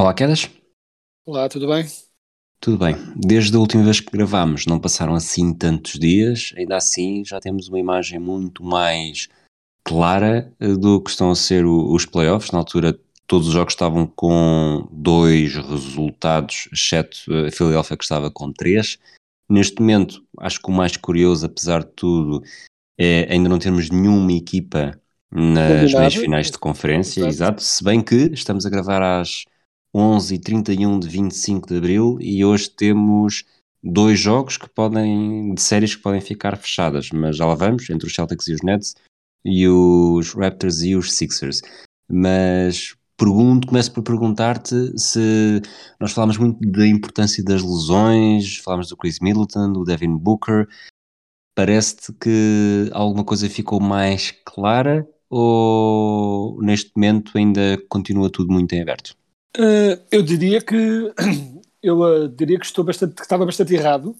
Olá, Quedas. Olá, tudo bem? Tudo bem. Desde a última vez que gravámos, não passaram assim tantos dias, ainda assim já temos uma imagem muito mais clara eh, do que estão a ser os playoffs. Na altura, todos os jogos estavam com dois resultados, exceto a Philadelphia que estava com três. Neste momento, acho que o mais curioso, apesar de tudo, é ainda não termos nenhuma equipa nas meias finais de conferência, Exato. exato. Se bem que estamos a gravar às 11h31 de 25 de Abril e hoje temos dois jogos que podem, de séries que podem ficar fechadas, mas já lá vamos, entre os Celtics e os Nets e os Raptors e os Sixers. Mas pergunto, começo por perguntar-te se nós falámos muito da importância das lesões, falámos do Chris Middleton, do Devin Booker, parece-te que alguma coisa ficou mais clara ou neste momento ainda continua tudo muito em aberto? Eh, eu diria que eu eh, diria que estou bastante, que estava bastante errado,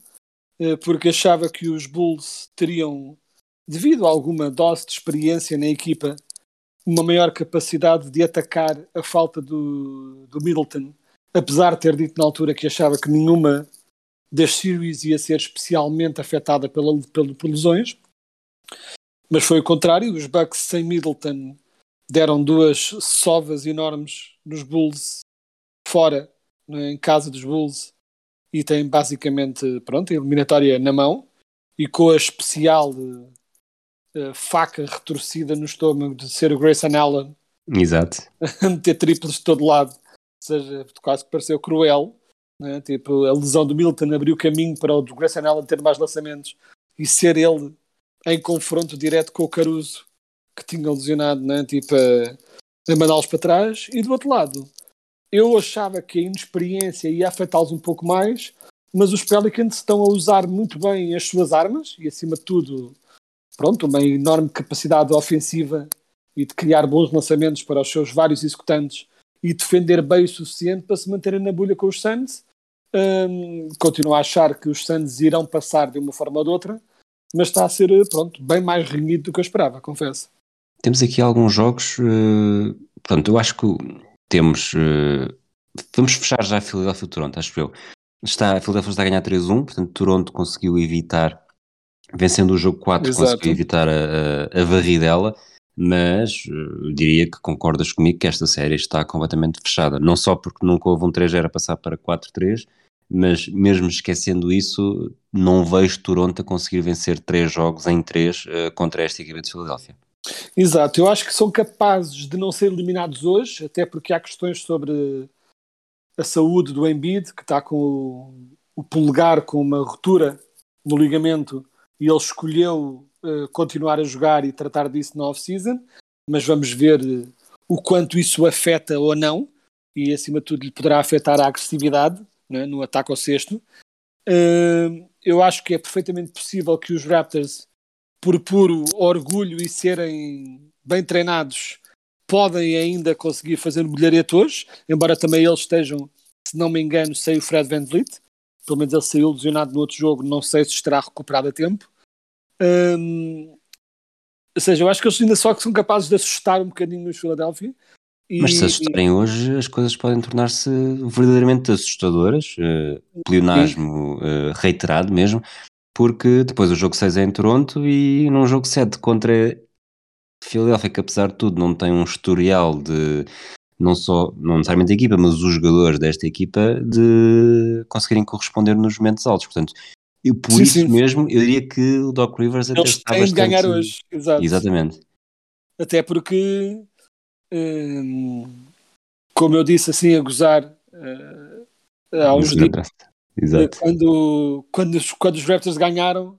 eh, porque achava que os Bulls teriam, devido a alguma dose de experiência na equipa, uma maior capacidade de atacar a falta do, do Middleton, apesar de ter dito na altura que achava que nenhuma das series ia ser especialmente afetada pela, pelo- por lesões. Mas foi o contrário, os Bucks sem Middleton deram duas sovas enormes nos Bulls fora, né, em casa dos Bulls, e têm basicamente pronto, a eliminatória na mão e com a especial eh, faca retorcida no estômago de ser o Grayson Allen Exato. a meter triplos de todo lado, ou seja, quase que pareceu cruel. né? Tipo, a lesão do Milton abriu caminho para o Grayson Allen ter mais lançamentos e ser ele em confronto direto com o Caruso, que tinha lesionado, né? tipo, a, a mandá-los para trás. E do outro lado, eu achava que a inexperiência ia afetá-los um pouco mais, mas os Pelicans estão a usar muito bem as suas armas e, acima de tudo, pronto, uma enorme capacidade ofensiva e de criar bons lançamentos para os seus vários executantes e defender bem o suficiente para se manterem na bolha com os Suns. Hum, continuo a achar que os Suns irão passar de uma forma ou de outra, mas está a ser pronto, bem mais renhido do que eu esperava, confesso. Temos aqui alguns jogos. eh, pronto, eu acho que temos. eh, vamos fechar já a Philadelphia e Toronto, acho eu. Está, a Philadelphia está a ganhar 3-1, portanto, Toronto conseguiu evitar, vencendo o jogo 4, Exato. conseguiu evitar a, a, a varridela, mas eh, diria que concordas comigo que esta série está completamente fechada. Não só porque nunca houve um 3-0 a passar para 4-3, mas mesmo esquecendo isso, não vejo Toronto a conseguir vencer três jogos em três eh, contra esta equipa de Filadélfia. Exato, eu acho que são capazes de não ser eliminados hoje, até porque há questões sobre a saúde do Embiid, que está com o, o polegar com uma ruptura no ligamento e ele escolheu eh, continuar a jogar e tratar disso na off-season, mas vamos ver eh, o quanto isso afeta ou não, e acima de tudo lhe poderá afetar a agressividade né, no ataque ao sexto. Eh, eu acho que é perfeitamente possível que os Raptors por puro orgulho e serem bem treinados, podem ainda conseguir fazer bilharete hoje, embora também eles estejam, se não me engano, sem o Fred Van Vliet. Pelo menos ele saiu lesionado no outro jogo, não sei se estará recuperado a tempo. Hum, ou seja, eu acho que eles ainda só são capazes de assustar um bocadinho os Philadelphia. E, Mas se assustarem hoje, as coisas podem tornar-se verdadeiramente assustadoras, eh, pleonasmo eh, reiterado mesmo, porque depois o jogo 6 é em Toronto e num jogo 7 contra Philadelphia, que apesar de tudo não tem um historial de não só, não necessariamente a equipa, mas os jogadores desta equipa de conseguirem corresponder nos momentos altos. Portanto, eu, por Sim, isso sim. mesmo, eu diria que o Doc Rivers até eles está têm de bastante... ganhar hoje. Exato. Exatamente. Até porque, hum, como eu disse assim, a gozar eh, há uns dias, Exato. quando, quando, os, quando os Raptors ganharam,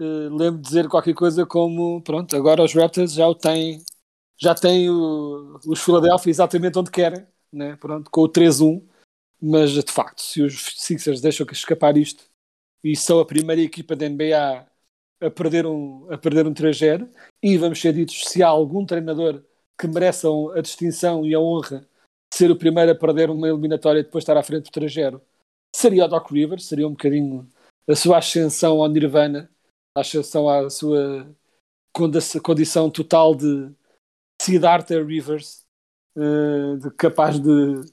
uh, lembro de dizer qualquer coisa como, pronto, agora os Raptors já o têm, já têm o, os Philadelphia exatamente onde querem, né? pronto, com o 3-1, mas de facto, se os Sixers deixam escapar isto e são a primeira equipa da NBA a perder um, a perder um 3-0, e vamos ser ditos, se há algum treinador que mereçam a distinção e a honra de ser o primeiro a perder uma eliminatória e depois estar à frente do 3-0, seria o Doc Rivers, seria um bocadinho a sua ascensão ao Nirvana, a ascensão à sua condição total de Siddhartha Rivers, uh, de, capaz de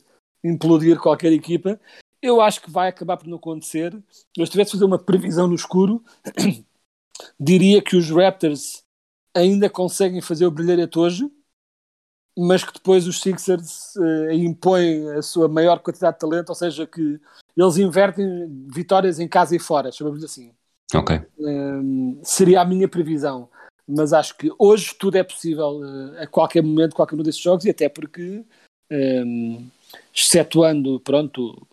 implodir qualquer equipa. Eu acho que vai acabar por não acontecer. Eu estivesse a fazer uma previsão no escuro, diria que os Raptors ainda conseguem fazer o brilharete hoje, mas que depois os Sixers uh, impõem a sua maior quantidade de talento, ou seja, que eles invertem vitórias em casa e fora, chamamos assim. Ok. Um, seria a minha previsão. Mas acho que hoje tudo é possível uh, a qualquer momento, qualquer um desses jogos, e até porque, um, excetuando, pronto,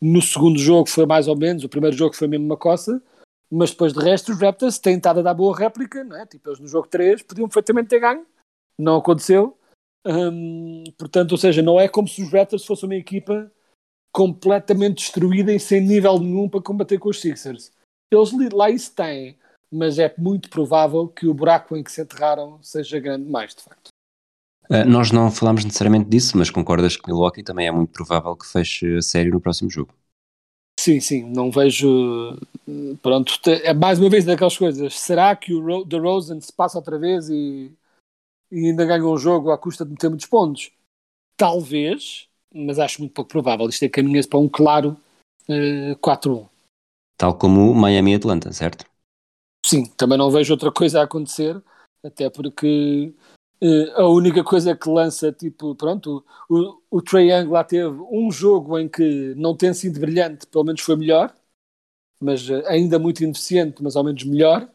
no segundo jogo foi mais ou menos, o primeiro jogo foi mesmo uma coça, mas depois de resto os Raptors têm estado a dar boa réplica, não é? Tipo, eles no jogo 3 podiam perfeitamente ter ganho, não aconteceu. Um, portanto, ou seja, não é como se os Raptors fossem uma equipa completamente destruída e sem nível nenhum para combater com os Sixers. Eles lá isso têm, mas é muito provável que o buraco em que se enterraram seja grande demais, de facto. Uh, nós não falámos necessariamente disso, mas concordas que Milwaukee também é muito provável que feche a série no próximo jogo? Sim, sim, não vejo. Pronto, é mais uma vez daquelas coisas. Será que o Ro Rosen se passa outra vez e, e ainda ganha um jogo à custa de meter muitos pontos? Talvez, mas acho muito pouco provável. Isto é caminha-se para um claro uh, eh, 4-1. Tal como Miami e Atlanta, certo? Sim, também não vejo outra coisa a acontecer, até porque Uh, a única coisa que lança, tipo, pronto, o, o Trae Young lá teve um jogo em que não tem sido brilhante, pelo menos foi melhor, mas uh, ainda muito ineficiente, mas ao menos melhor,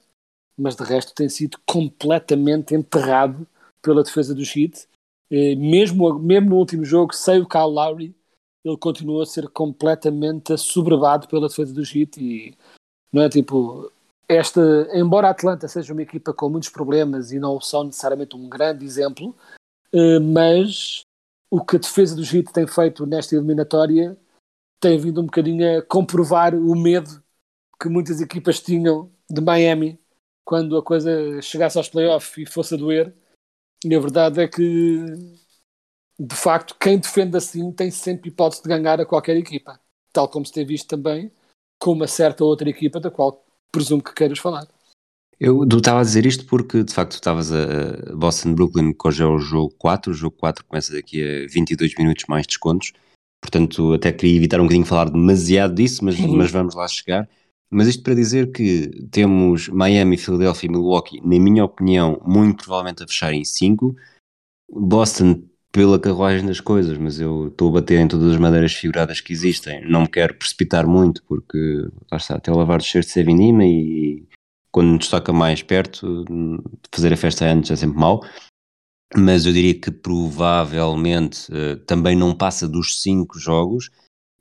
mas de resto tem sido completamente enterrado pela defesa do Heat. Mesmo, mesmo no último jogo, sem o Kyle Lowry, ele continuou a ser completamente assoberbado pela defesa do Heat e não é tipo esta, embora a Atlanta seja uma equipa com muitos problemas e não são necessariamente um grande exemplo, eh, mas o que a defesa do Heat tem feito nesta eliminatória tem vindo um bocadinho a comprovar o medo que muitas equipas tinham de Miami quando a coisa chegasse aos playoffs e fosse a doer. E a verdade é que, de facto, quem defende assim tem sempre hipótese de ganhar a qualquer equipa, tal como se tem visto também com uma certa outra equipa da qual presumo que queiras falar. Eu estava a dizer isto porque, de facto, estavas a Boston-Brooklyn, que hoje é o jogo 4. O jogo 4 começa daqui a 22 minutos mais descontos. Portanto, até queria evitar um bocadinho falar demasiado disso, mas, mas vamos lá chegar. Mas isto para dizer que temos Miami, Philadelphia e Milwaukee, na minha opinião, muito provavelmente a fechar em 5. Boston pela carruagem das coisas, mas eu estou a bater em todas as madeiras figuradas que existem. Não me quero precipitar muito, porque lá está, até lavar de cheiro de Sevinima e quando nos toca mais perto, fazer a festa antes é sempre mau. Mas eu diria que provavelmente uh, também não passa dos 5 jogos,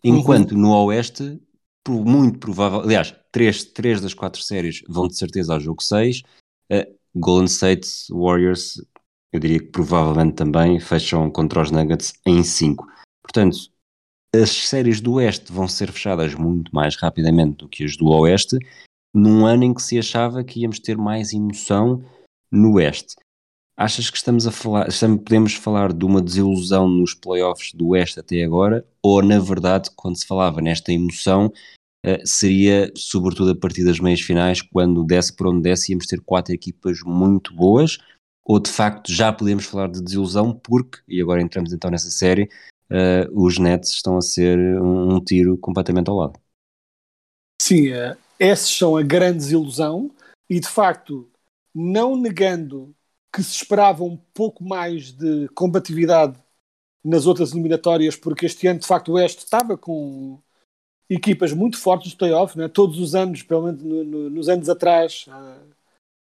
enquanto uhum. no Oeste, muito provável, aliás, 3 três, das 4 séries vão de certeza ao jogo 6. Uh, Golden State Warriors eu diria que provavelmente também fecham contra os Nuggets em 5. Portanto, as séries do Oeste vão ser fechadas muito mais rapidamente do que as do Oeste, num ano em que se achava que íamos ter mais emoção no Oeste. Achas que estamos a falar, estamos, podemos falar de uma desilusão nos playoffs do Oeste até agora? Ou, na verdade, quando se falava nesta emoção, uh, seria sobretudo a partir das meias finais, quando desce por onde desce, íamos ter quatro equipas muito boas, ou de facto já podemos falar de desilusão porque, e agora entramos então nessa série, uh, os Nets estão a ser um, um, tiro completamente ao lado. Sim, uh, esses são a grande desilusão e de facto, não negando que se esperava um pouco mais de combatividade nas outras eliminatórias, porque este ano de facto o Oeste estava com equipas muito fortes nos playoffs, né? todos os anos, pelo menos no, no, nos anos atrás,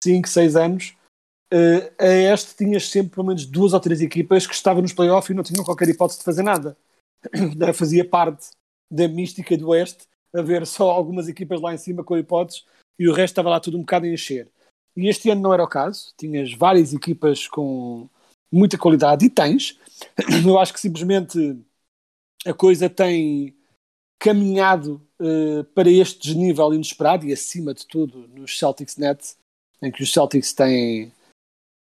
5, uh, 6 anos, uh, a este tinhas sempre pelo menos duas ou três equipas que estavam nos playoffs e não tinham qualquer hipótese de fazer nada. Fazia parte da mística do Oeste haver só algumas equipas lá em cima com hipóteses e o resto estava lá tudo um bocado a encher. E este ano não era o caso, tinhas várias equipas com muita qualidade, e tens. Eu acho que simplesmente a coisa tem caminhado uh, para este desnível inesperado e acima de tudo nos Celtics Net, em que os Celtics têm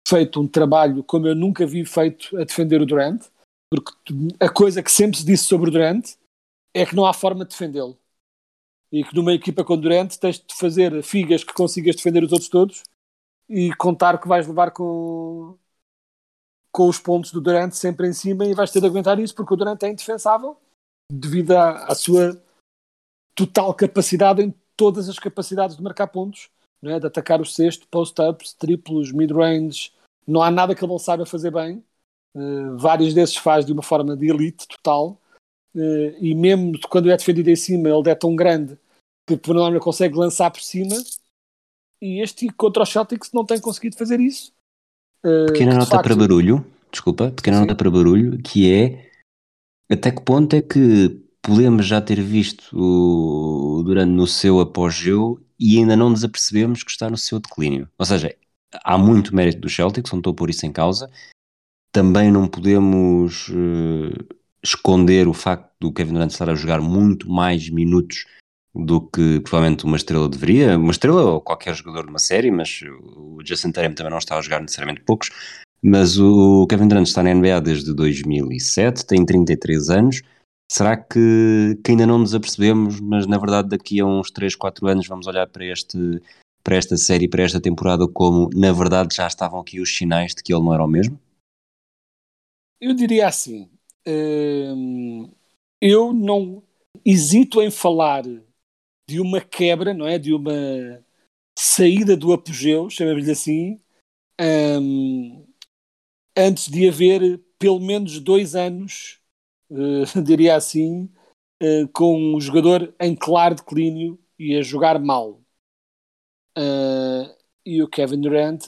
feito um trabalho como eu nunca vi feito a defender o Durant, porque a coisa que sempre se disse sobre o Durant é que não há forma de defendê-lo. E que numa equipa com Durant tens de fazer figas que consigas defender os outros todos e contar que vais levar com, com os pontos do Durant sempre em cima e vais ter de aguentar isso porque o Durant é indefensável devido à, à sua total capacidade em todas as capacidades de marcar pontos, é? de atacar o sexto, post-ups, triplos, mid-range. Não há nada que ele não saiba fazer bem. Uh, vários desses faz de uma forma de elite total. Uh, e mesmo quando é defendido em cima, ele é tão grande que por norma consegue lançar por cima. E este contra os Celtics não tem conseguido fazer isso. Uh, pequena nota facto... para barulho, desculpa, pequena Sim. nota para barulho, que é até que ponto é que podemos já ter visto o Durant no seu apogeu e ainda não nos apercebemos que está no seu declínio. Ou seja, há muito mérito do Celtics, não estou a pôr isso em causa. Também não podemos uh, esconder o facto do Kevin Durant estar a jogar muito mais minutos do que provavelmente uma estrela deveria. Uma estrela ou qualquer jogador de uma série, mas o Jason Tatum também não está a jogar necessariamente poucos. Mas o Kevin Durant está na NBA desde 2007, tem 33 anos. Será que, que ainda não nos apercebemos, mas na verdade daqui a uns 3, 4 anos vamos olhar para, este, para esta série, para esta temporada, como na verdade já estavam aqui os sinais de que ele não era o mesmo? Eu diria assim, eu não hesito em falar de uma quebra, não é? De uma saída do apogeu, chamemos-lhe assim, hum, antes de haver pelo menos dois anos, uh, diria assim, uh, com um jogador em claro declínio e a jogar mal. Uh, e o Kevin Durant,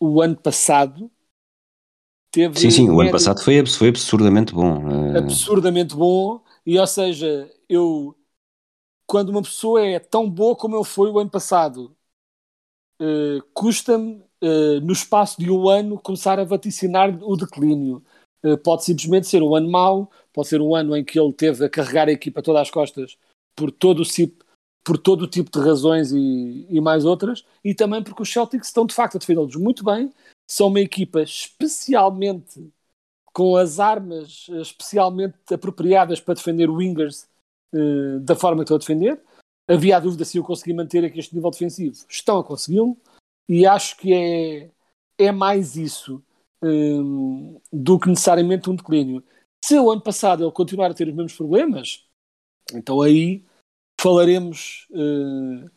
o ano passado, teve. Sim, sim, o ano passado foi, foi absurdamente bom. Absurdamente bom, e ou seja, eu. Quando uma pessoa é tão boa como ele foi o ano passado, custa-me uh, no espaço de um ano, começar a vaticinar o declínio. Uh, pode simplesmente ser um ano mau, pode ser um ano em que ele teve a carregar a equipa todas as costas por todo o, por todo o tipo de razões e, e mais outras, e também porque os Celtics estão de facto a defendê-los muito bem, são uma equipa especialmente com as armas especialmente apropriadas para defender wingers uh, da forma que estão a defender. Havia a dúvida se eu consegui manter aqui este nível defensivo. Estão a consegui-lo. E acho que é, é mais isso um, do que necessariamente um declínio. Se o ano passado ele continuar a ter os mesmos problemas, então aí falaremos, uh,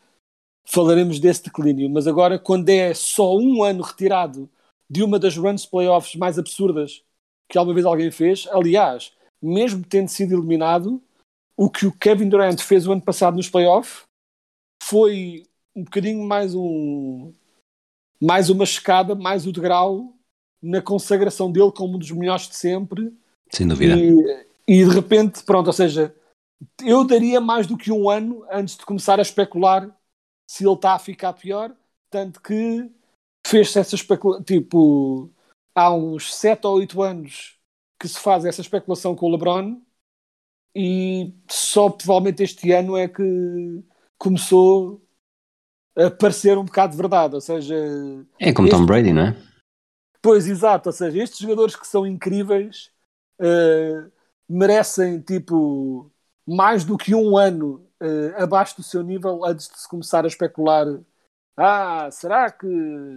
falaremos desse declínio. Mas agora, quando é só um ano retirado de uma das runs playoffs mais absurdas que alguma vez alguém fez, aliás, mesmo tendo sido eliminado, o que o Kevin Durant fez o ano passado nos playoffs foi um bocadinho mais um mais uma escada, mais o degrau na consagração dele como um dos melhores de sempre. Sem dúvida. E, e, de repente, pronto, ou seja, eu daria mais do que um ano antes de começar a especular se ele está a ficar pior, tanto que fez-se essa especulação, tipo, há uns 7 ou 8 anos que se faz essa especulação com o LeBron e só provavelmente este ano é que começou a parecer um bocado de verdade, ou seja... É como este... Tom Brady, não é? Pois, exato, ou seja, estes jogadores que são incríveis uh, merecem, tipo, mais do que um ano uh, abaixo do seu nível antes de se começar a especular ah, será que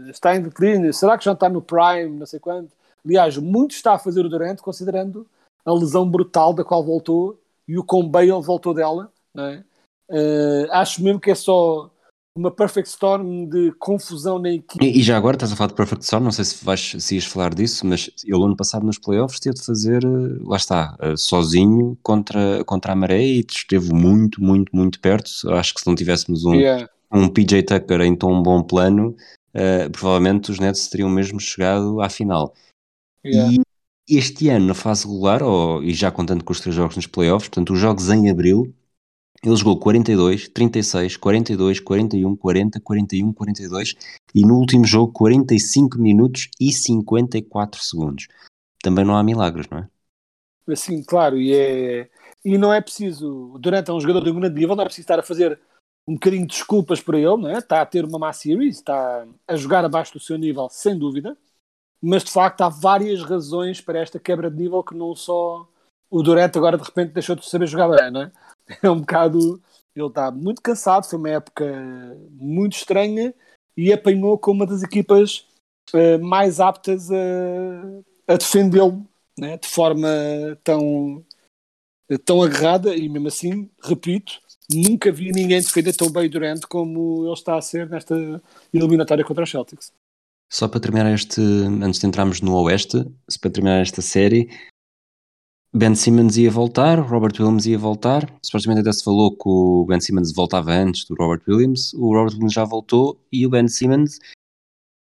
está em declínio? Será que já está no prime? Não sei quanto. Aliás, muito está a fazer o Durant, considerando a lesão brutal da qual voltou e o com Bale voltou dela. Não é? Uh, acho mesmo que é só uma perfect storm de confusão na equipe. E, e, já agora estás a falar de perfect storm, não sei se, vais, se ias falar disso, mas ele ano passado nos playoffs teve de fazer, eh, lá está, eh, sozinho contra, contra a maré e esteve muito, muito, muito perto. Acho que se não tivéssemos um, yeah. Um PJ Tucker em tão bom plano, uh, provavelmente os Nets teriam mesmo chegado à final. Yeah. E este ano, na fase regular, ou, e já contando com os três jogos nos playoffs, portanto, os jogos em abril, Ele jogou 42, 36, 42, 41, 40, 41, 42 e no último jogo 45 minutos e 54 segundos. Também não há milagres, não é? Assim, claro, e, é, e não é preciso, durante um jogador de um grande nível, não é preciso estar a fazer um bocadinho de desculpas para ele, não é? está a ter uma má series, está a jogar abaixo do seu nível, sem dúvida, mas de facto há várias razões para esta quebra de nível que não só o Durant agora de repente deixou de saber jogar bem, não é? É um bocado. Ele está muito cansado, foi uma época muito estranha e apanhou com uma das equipas uh, mais aptas a, a defendê-lo né? de forma tão, tão agarrada e mesmo assim, repito, nunca vi ninguém defender tão bem Durant como ele está a ser nesta eliminatória contra os Celtics. Só para terminar este, antes de entrarmos no Oeste, para terminar esta série, Ben Simmons ia voltar, Robert Williams ia voltar. Supostamente até se falou que o Ben Simmons voltava antes do Robert Williams. O Robert Williams já voltou e o Ben Simmons,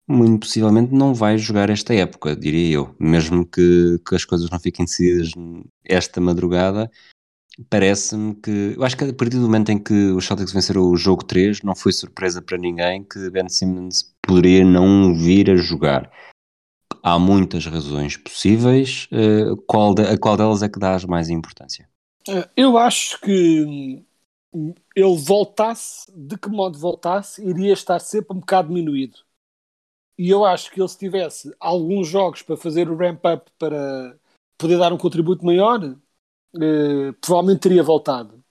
muito possivelmente, não vai jogar esta época, diria eu. Mesmo que, que as coisas não fiquem decididas esta madrugada, parece-me que. Eu acho que a partir do momento em que os Celtics venceram o jogo 3, não foi surpresa para ninguém que Ben Simmons poderia não vir a jogar. Há muitas razões possíveis. Uh, qual de, a qual delas é que dá mais importância? Eh, eu acho que ele voltasse, de que modo voltasse, iria estar sempre um bocado diminuído. E eu acho que ele, se tivesse alguns jogos para fazer o ramp-up para poder dar um contributo maior, eh, provavelmente teria voltado.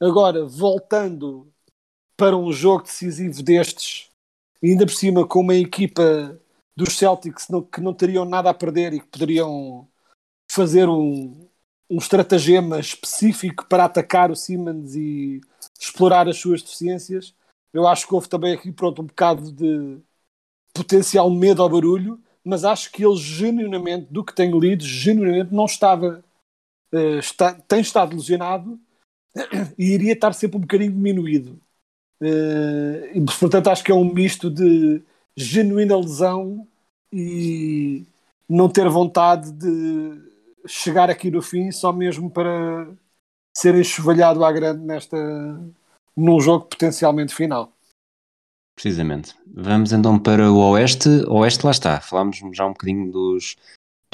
Agora, voltando para um jogo decisivo destes, ainda por cima com uma equipa dos Celtics que não teriam nada a perder e que poderiam fazer um, um estratagema específico para atacar o Simmons e explorar as suas deficiências. Eu acho que houve também aqui pronto, um bocado de potencial medo ao barulho, mas acho que ele genuinamente, do que tenho lido, genuinamente não estava, está, tem estado lesionado e iria estar sempre um bocadinho diminuído. Uh, e, portanto, acho que é um misto de genuína lesão e não ter vontade de chegar aqui no fim só mesmo para ser enxovalhado à grande nesta num jogo potencialmente final. Precisamente. Vamos então para o Oeste. Oeste lá está. Falámos já um bocadinho dos,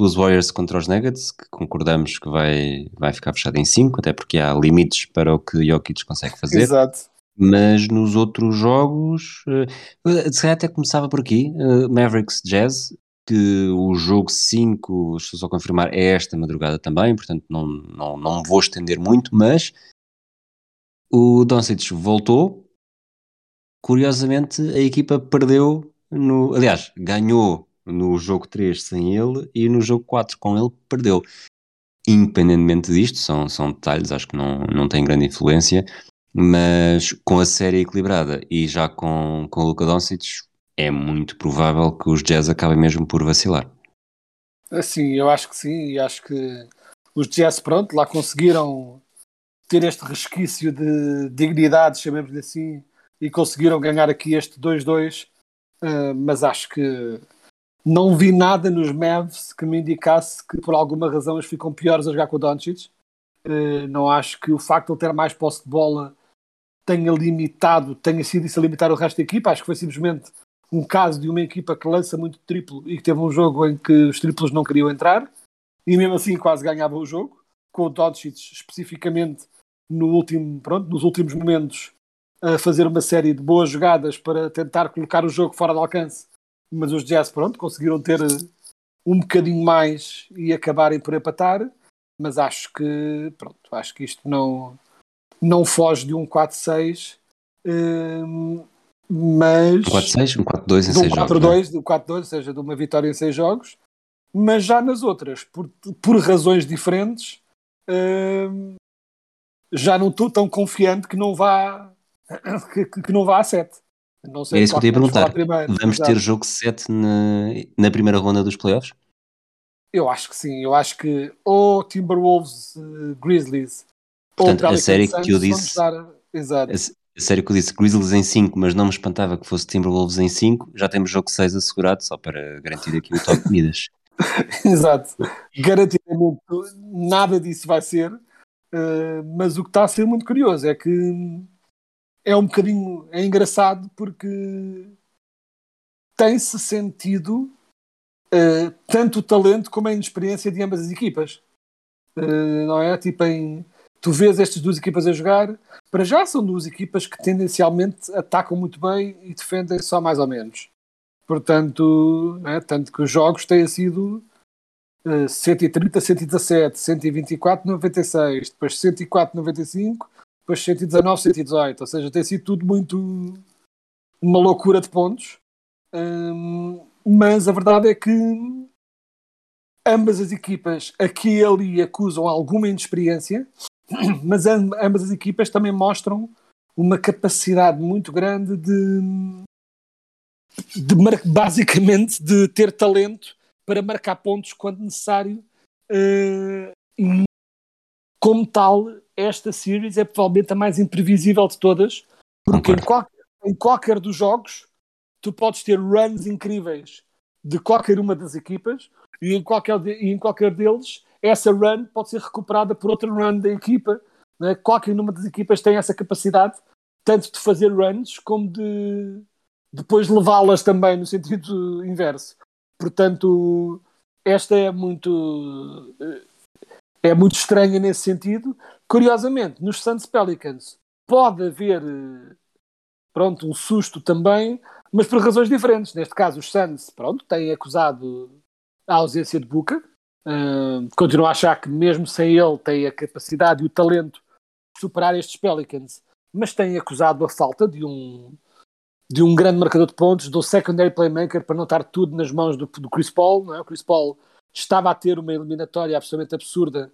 dos Warriors contra os Nuggets, que concordamos que vai, vai ficar fechado em 5, até porque há limites para o que Jokic consegue fazer. Exato. Mas nos outros jogos, uh, se calhar até começava por aqui, uh, Mavericks Jazz, que o jogo 5, estou só a confirmar, é esta madrugada também, portanto não, não, não vou estender muito, mas o Doncic voltou, curiosamente a equipa perdeu, no, aliás, ganhou no jogo 3 sem ele e no jogo 4 com ele perdeu. Independentemente disto, são, são detalhes, acho que não, não tem grande influência, mas com a série equilibrada e já com, com o Luka Doncic, é muito provável que os Jazz acabem mesmo por vacilar. Sim, eu acho que sim, e acho que os Jazz, pronto, lá conseguiram ter este resquício de dignidade, chamemos-lhe assim, e conseguiram ganhar aqui este 2-2, uh, mas acho que não vi nada nos Mavs que me indicasse que por alguma razão eles ficam piores a jogar com o Doncic. Uh, não acho que o facto de ele ter mais posse de bola tenha limitado, tenha sido isso a limitar o resto da equipa. Acho que foi simplesmente um caso de uma equipa que lança muito triplo e que teve um jogo em que os triplos não queriam entrar e mesmo assim quase ganhava o jogo, com o Doncic especificamente no último, pronto, nos últimos momentos a fazer uma série de boas jogadas para tentar colocar o jogo fora de alcance, mas os Jazz pronto, conseguiram ter um bocadinho mais e acabarem por empatar, mas acho que pronto, acho que isto não não foge de um 4-6, hum, mas. 4-6, um 4-2 em 6 jogos. 4-2, né? 4-2, ou seja, de uma vitória em 6 jogos, mas já nas outras, por, por razões diferentes, hum, já não estou tão confiante que não vá, que, que não vá a 7. Não sei é isso que eu ia perguntar. Primeiro, Vamos ter jogo 7 na, na primeira ronda dos playoffs? Eu acho que sim. Eu acho que ou Timberwolves, uh, Grizzlies Portanto, a série que eu disse. Dar... Exato. A, série que eu disse Grizzlies em 5, mas não me espantava que fosse Timberwolves em 5, já temos jogo 6 assegurado, só para garantir aqui o top de medidas. Exato. Garantidamente nada disso vai ser. Uh, mas o que está a ser muito curioso é que é um bocadinho é engraçado porque tem-se sentido uh, tanto o talento como a inexperiência de ambas as equipas. Uh, não é? Tipo, em, tu vês estas duas equipas a jogar, para já são duas equipas que tendencialmente atacam muito bem e defendem só mais ou menos. Portanto, é? tanto que os jogos têm sido uh, 130, 117, 124, 96, depois 104, 95, depois 119, 118. Ou seja, tem sido tudo muito uma loucura de pontos. Um, mas a verdade é que ambas as equipas aqui e ali acusam alguma inexperiência, mas ambas as equipas também mostram uma capacidade muito grande de, de basicamente de ter talento para marcar pontos quando necessário. Uh, como tal, esta series é provavelmente a mais imprevisível de todas, porque em qualquer, em qualquer dos jogos tu podes ter runs incríveis de qualquer uma das equipas e em qualquer, de, e em qualquer deles essa run pode ser recuperada por outra run da equipa. Né? Qualquer uma das equipas tem essa capacidade tanto de fazer runs como de depois levá-las também no sentido inverso. Portanto, esta é muito é muito estranha nesse sentido. Curiosamente, nos Suns Pelicans pode haver pronto, um susto também, mas por razões diferentes. Neste caso, os Suns pronto, têm acusado a ausência de Booker. Uh, continuo a achar que mesmo sem ele tem a capacidade e o talento de superar estes Pelicans, mas têm acusado a falta de um de um grande marcador de pontos, do secondary playmaker para não estar tudo nas mãos do, do Chris Paul. É? O Chris Paul estava a ter uma eliminatória absolutamente absurda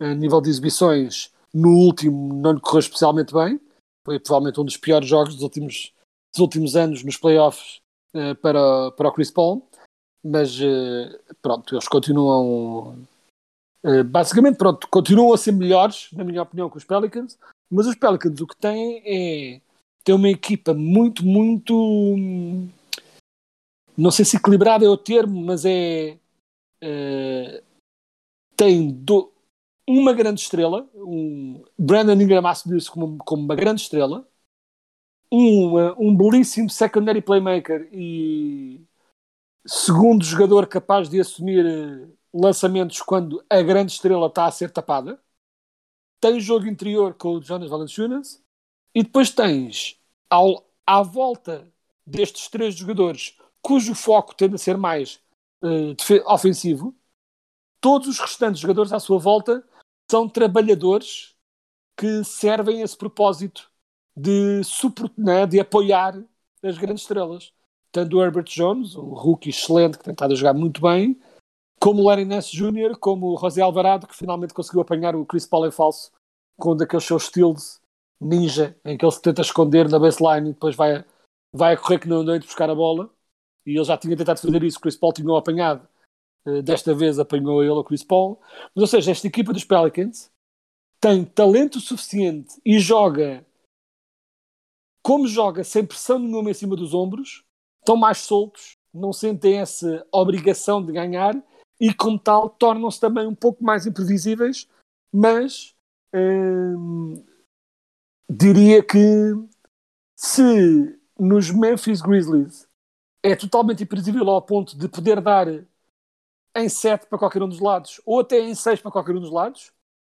a nível de exibições. No último não lhe correu especialmente bem. Foi provavelmente um dos piores jogos dos últimos, dos últimos anos nos playoffs uh, para, para o Chris Paul. Mas uh, pronto, eles continuam. Uh, basicamente, pronto, continuam a ser melhores, na minha opinião, que os Pelicans. Mas os Pelicans o que têm é tem uma equipa muito, muito. Não sei se equilibrada é o termo, mas é. É tem do, uma grande estrela. Um, Brandon Ingram assumiu-se como, como uma grande estrela. Um, um belíssimo secondary playmaker e segundo jogador capaz de assumir eh, lançamentos quando a grande estrela está a ser tapada. Tem jogo interior com o Jonas Valanciunas e depois tens, ao, à volta destes três jogadores, cujo foco tende a ser mais uh, ofensivo, todos os restantes jogadores à sua volta são trabalhadores que servem esse propósito de, né, de apoiar as grandes estrelas. Tanto o Herbert Jones, um rookie excelente que tem estado a jogar muito bem, como o Larry Ness Jr., como o José Alvarado, que finalmente conseguiu apanhar o Chris Paul em falso com um daqueles seus steals ninja em que ele se tenta esconder na baseline e depois vai, vai a correr que não noite buscar a bola. E ele já tinha tentado fazer isso, Chris Paul tinha apanhado. Uh, desta vez apanhou ele, o Chris Paul. Mas, ou seja, esta equipa dos Pelicans tem talento suficiente e joga como joga sem pressão nenhuma em cima dos ombros, estão mais soltos, não sentem essa obrigação de ganhar e, como tal, tornam-se também um pouco mais imprevisíveis, mas hum, diria que se nos Memphis Grizzlies é totalmente imprevisível ao ponto de poder dar em 7 para qualquer um dos lados ou até em 6 para qualquer um dos lados,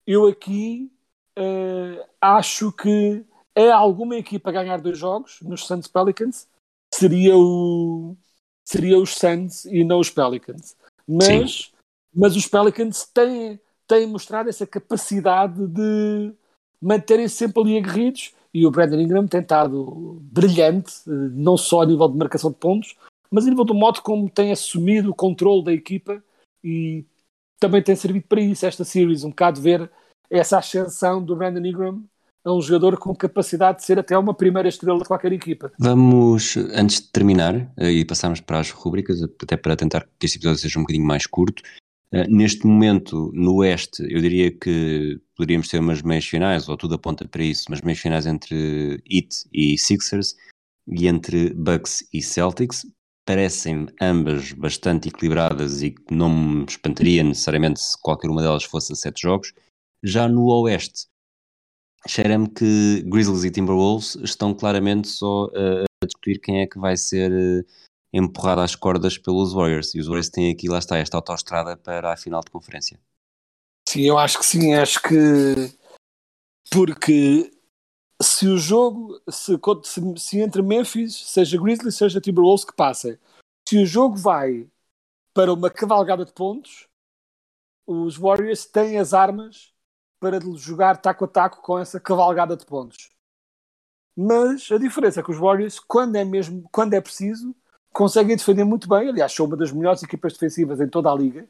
eu aqui uh, acho que é alguma equipa a ganhar dois jogos nos Suns Pelicans seria o seria os Suns e não os Pelicans. Mas, mas os Pelicans têm, têm mostrado essa capacidade de manterem-se sempre ali aguerridos e o Brandon Ingram tem estado brilhante, não só a nível de marcação de pontos, mas a nível do modo como tem assumido o controle da equipa e também tem servido para isso esta series, um bocado ver essa ascensão do Brandon Ingram a um jogador com capacidade de ser até uma primeira estrela de qualquer equipa. Vamos, antes de terminar eh, e passarmos para as rubricas, até para tentar que este episódio seja um bocadinho mais curto, Uh, neste momento, no Oeste, eu diria que poderíamos ter umas meias finais, ou tudo aponta para isso, umas meias finais entre Heat e Sixers e entre Bucks e Celtics. Parecem ambas bastante equilibradas e não me espantaria necessariamente se qualquer uma delas fosse a sete jogos. Já no Oeste, cheira-me que Grizzlies e Timberwolves estão claramente só uh, a discutir quem é que vai ser empurrado às cordas pelos Warriors. E os Warriors têm aqui, lá está, esta autoestrada para a final de conferência. Sim, eu acho que sim, acho que porque se o jogo, se, se, entre Memphis, seja Grizzlies, seja Timberwolves que passem, se o jogo vai para uma cavalgada de pontos, os Warriors têm as armas para jogar taco a taco com essa cavalgada de pontos. Mas a diferença é que os Warriors, quando é mesmo, quando é preciso, conseguem defender muito bem. Aliás, são uma das melhores equipas defensivas em toda a liga.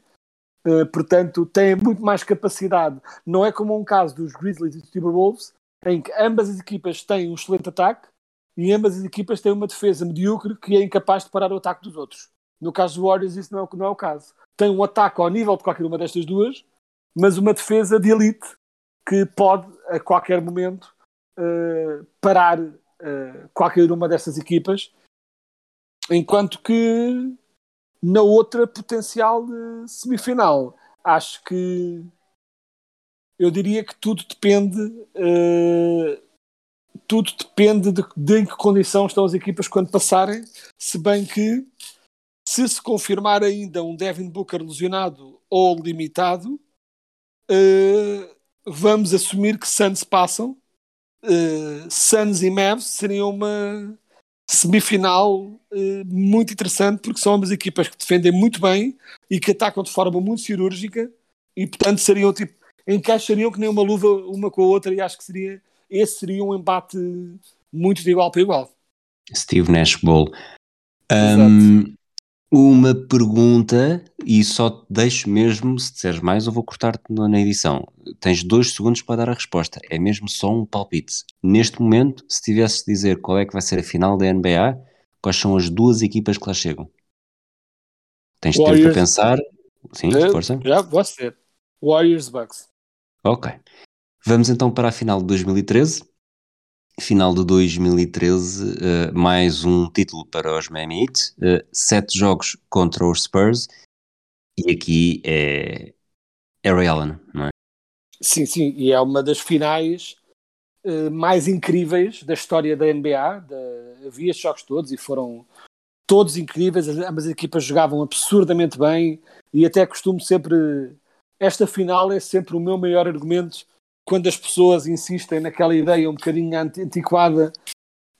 Uh, portanto, têm muito mais capacidade. Não é como um caso dos Grizzlies e dos Timberwolves, em que ambas as equipas têm um excelente ataque e ambas as equipas têm uma defesa medíocre que é incapaz de parar o ataque dos outros. No caso dos Warriors, isso não é, não é o caso. Tem um ataque ao nível de qualquer uma destas duas, mas uma defesa de elite que pode, a qualquer momento, uh, parar uh, qualquer uma dessas equipas, enquanto que na outra potencial semifinal, acho que eu diria que tudo depende uh, tudo depende de, de, em que condição estão as equipas quando passarem, se bem que se se confirmar ainda um Devin Booker lesionado ou limitado, uh, vamos assumir que Suns passam. Uh, Suns e Mavs seriam uma semifinal uh, muito interessante porque são ambas equipas que defendem muito bem e que atacam de forma muito cirúrgica e portanto seriam tipo encaixariam que nem uma luva uma com a outra e acho que seria esse seria um embate muito de igual para igual. Steve Nash Bowl. Um, uma pergunta, e só te deixo mesmo, se disseres mais, eu vou cortar-te na edição. Tens dois segundos para dar a resposta. É mesmo só um palpite. Neste momento, se tivesse de dizer qual é que vai ser a final da NBA, quais são as duas equipas que lá chegam? Tens de tempo para pensar. Sim, eu, força. Já vou ser. Warriors Bucks. Ok. Vamos então para a final de 2013 final de 2013, uh, eh, mais um título para os Miami Heat, uh, sete jogos contra os Spurs, e aqui é, é Ray Allen, não é? Sim, sim, e é uma das finais uh, mais incríveis da história da NBA. Havia estes jogos todos e foram todos incríveis, ambas as equipas jogavam absurdamente bem e até costumo sempre. Esta final é sempre o meu maior argumento quando as pessoas insistem naquela ideia um bocadinho antiquada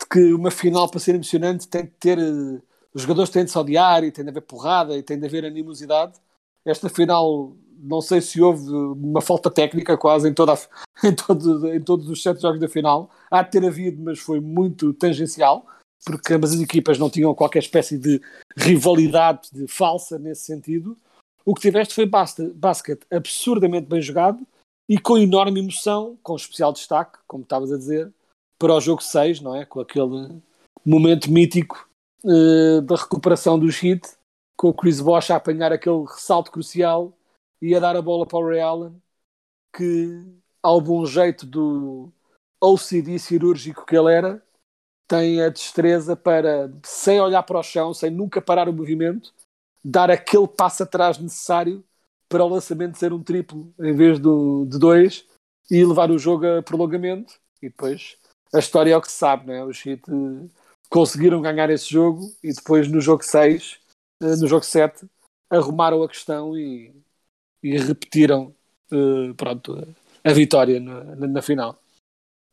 de que uma final para ser emocionante tem de ter eh, os jogadores têm de se odiar e tem de haver porrada e tem de haver animosidade. Esta final não sei se houve uma falta técnica quase em, toda a, em, todo, em todos os sete jogos da final. Há de ter havido mas foi muito tangencial porque ambas as equipas não tinham qualquer espécie de rivalidade de falsa nesse sentido. O que tiveste foi basquete absurdamente bem jogado e com enorme emoção, com especial destaque, como estavas a dizer, para o jogo 6, não é? Com aquele momento mítico uh, da recuperação do hit, com o Chris Bosh a apanhar aquele ressalto crucial e a dar a bola para o Ray Allen, que, ao bom jeito do OCD cirúrgico que ele era, tem a destreza para, sem olhar para o chão, sem nunca parar o movimento, dar aquele passo atrás necessário para o lançamento ser um triplo em vez do, de dois e levar o jogo a prolongamento. E depois a história é o que se sabe, né? os Heat eh, conseguiram ganhar esse jogo e depois no jogo 6, eh, no jogo 7, arrumaram a questão e, e repetiram uh, pronto, a vitória na, na, na, final.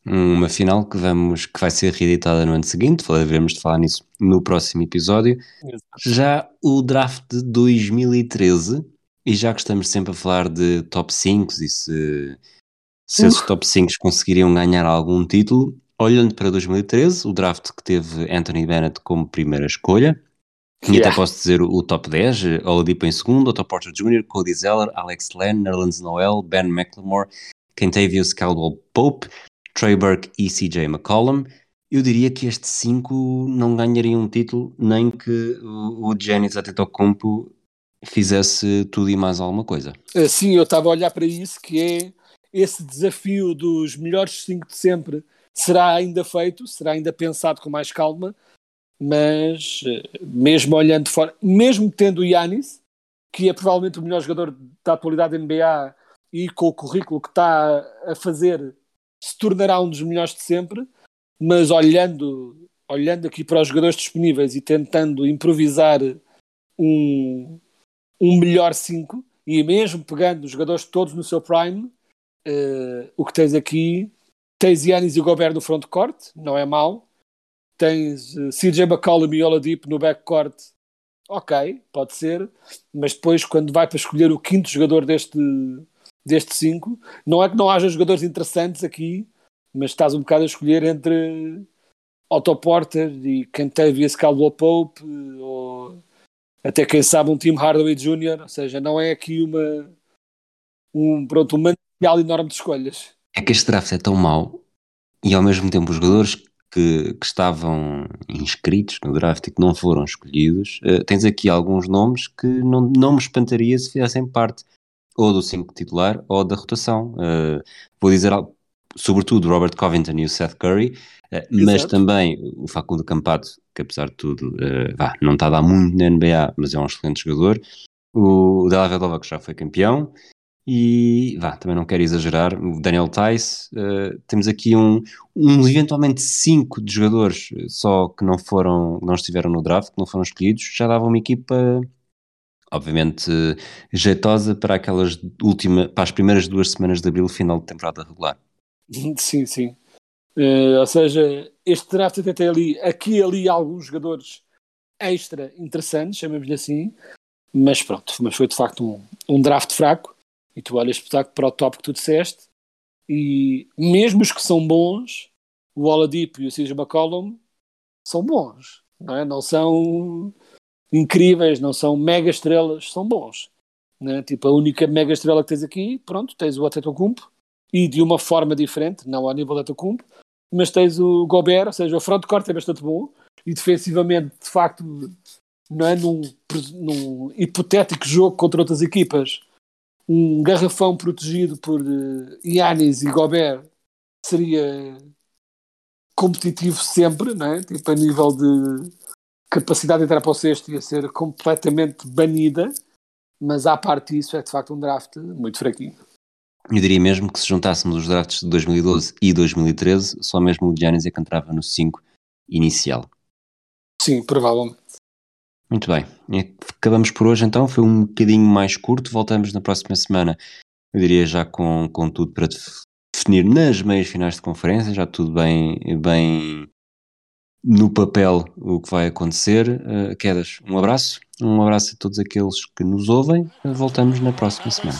Uma final que, vamos, que vai ser reeditada no ano seguinte, devemos de falar nisso no próximo episódio. Exato. Já o draft de 2013 e já que estamos sempre a falar de top 5 e se, se esses top 5 conseguiriam ganhar algum título, olhando para 2013, o draft que teve Anthony Bennett como primeira escolha, e yeah. até posso dizer o, top 10, Oladipo em segundo, Otto Porter Jr., Cody Zeller, Alex Len, Nerlens Noel, Ben McLemore, Kentavious Caldwell Pope, Trey Burke e CJ McCollum. Eu diria que estes cinco não ganhariam um título, nem que o, o Giannis Antetokounmpo fizesse tudo e mais alguma coisa. Eh, sim, eu estava a olhar para isso, que é esse desafio dos melhores 5 de sempre será ainda feito, será ainda pensado com mais calma, mas eh, mesmo olhando fora, mesmo tendo o Yanis, que é provavelmente o melhor jogador da atualidade da NBA, e com o currículo que está a fazer se tornará um dos melhores de sempre, mas olhando, olhando aqui para os jogadores disponíveis e tentando improvisar um, um melhor 5, e mesmo pegando os jogadores todos no seu prime, uh, o que tens aqui, tens Yannis e Gobert no frontcourt, não é mau, tens uh, CJ McCollum e Oladipo no backcourt, ok, pode ser, mas depois quando vai para escolher o quinto jogador deste deste 5, não é que não haja jogadores interessantes aqui, mas estás um bocado a escolher entre Otto Porter e Cantavius Caldwell Pope ou até quem sabe um Tim Hardaway Jr., ou seja, não é aqui uma um, pronto, um material enorme de escolhas. É que este draft é tão mau e ao mesmo tempo os jogadores que, que estavam inscritos no draft e que não foram escolhidos, uh, tens aqui alguns nomes que não, não me espantaria se fizessem parte ou do 5 titular ou da rotação. Uh, vou dizer sobretudo Robert Covington e o Seth Curry, uh, mas também o Facundo Campato, que apesar de tudo uh, vá, não está a dar muito na NBA, mas é um excelente jogador. O Della Vedova, que já foi campeão, e vá, também não quero exagerar, o Daniel Tice, uh, temos aqui um, um, eventualmente cinco de jogadores só que não foram, não estiveram no draft, que não foram escolhidos, já dava uma equipa obviamente jeitosa para aquelas últimas, para as primeiras duas semanas de abril, final de temporada regular. Sim, sim. Uh, ou seja, este draft até tem ali, aqui e ali alguns jogadores extra interessantes, chamemos-lhe assim, mas pronto, mas foi de facto um, um draft fraco, e tu olhas para o top que tu disseste, e mesmo os que são bons, o Oladipo e o CJ McCollum são bons, não é? Não são incríveis, não são mega estrelas, são bons. Né? Tipo, a única mega estrela que tens aqui, pronto, tens o Atetokounmpo, e de uma forma diferente, não ao nível do Atetokounmpo, mas tens o Gobert, ou seja, o frontcourt é bastante bom, e defensivamente, de facto, não é num, num hipotético jogo contra outras equipas, um garrafão protegido por uh, Yannis e Gobert seria competitivo sempre, não é? Tipo, a nível de capacidade de entrar para o sexto ia ser completamente banida, mas à parte disso é de facto um draft muito fraquinho. Eu diria mesmo que se juntássemos os drafts de 2012 e 2013, só mesmo o Giannis é que entrava no 5 inicial. Sim, provavelmente. Muito bem. Acabamos por hoje então, foi um bocadinho mais curto, voltamos na próxima semana, eu diria já com, com tudo para definir nas meias finais de conferência, já tudo bem, bem no papel o que vai acontecer. Uh, Quedas, um abraço, um abraço a todos aqueles que nos ouvem. Voltamos na próxima semana.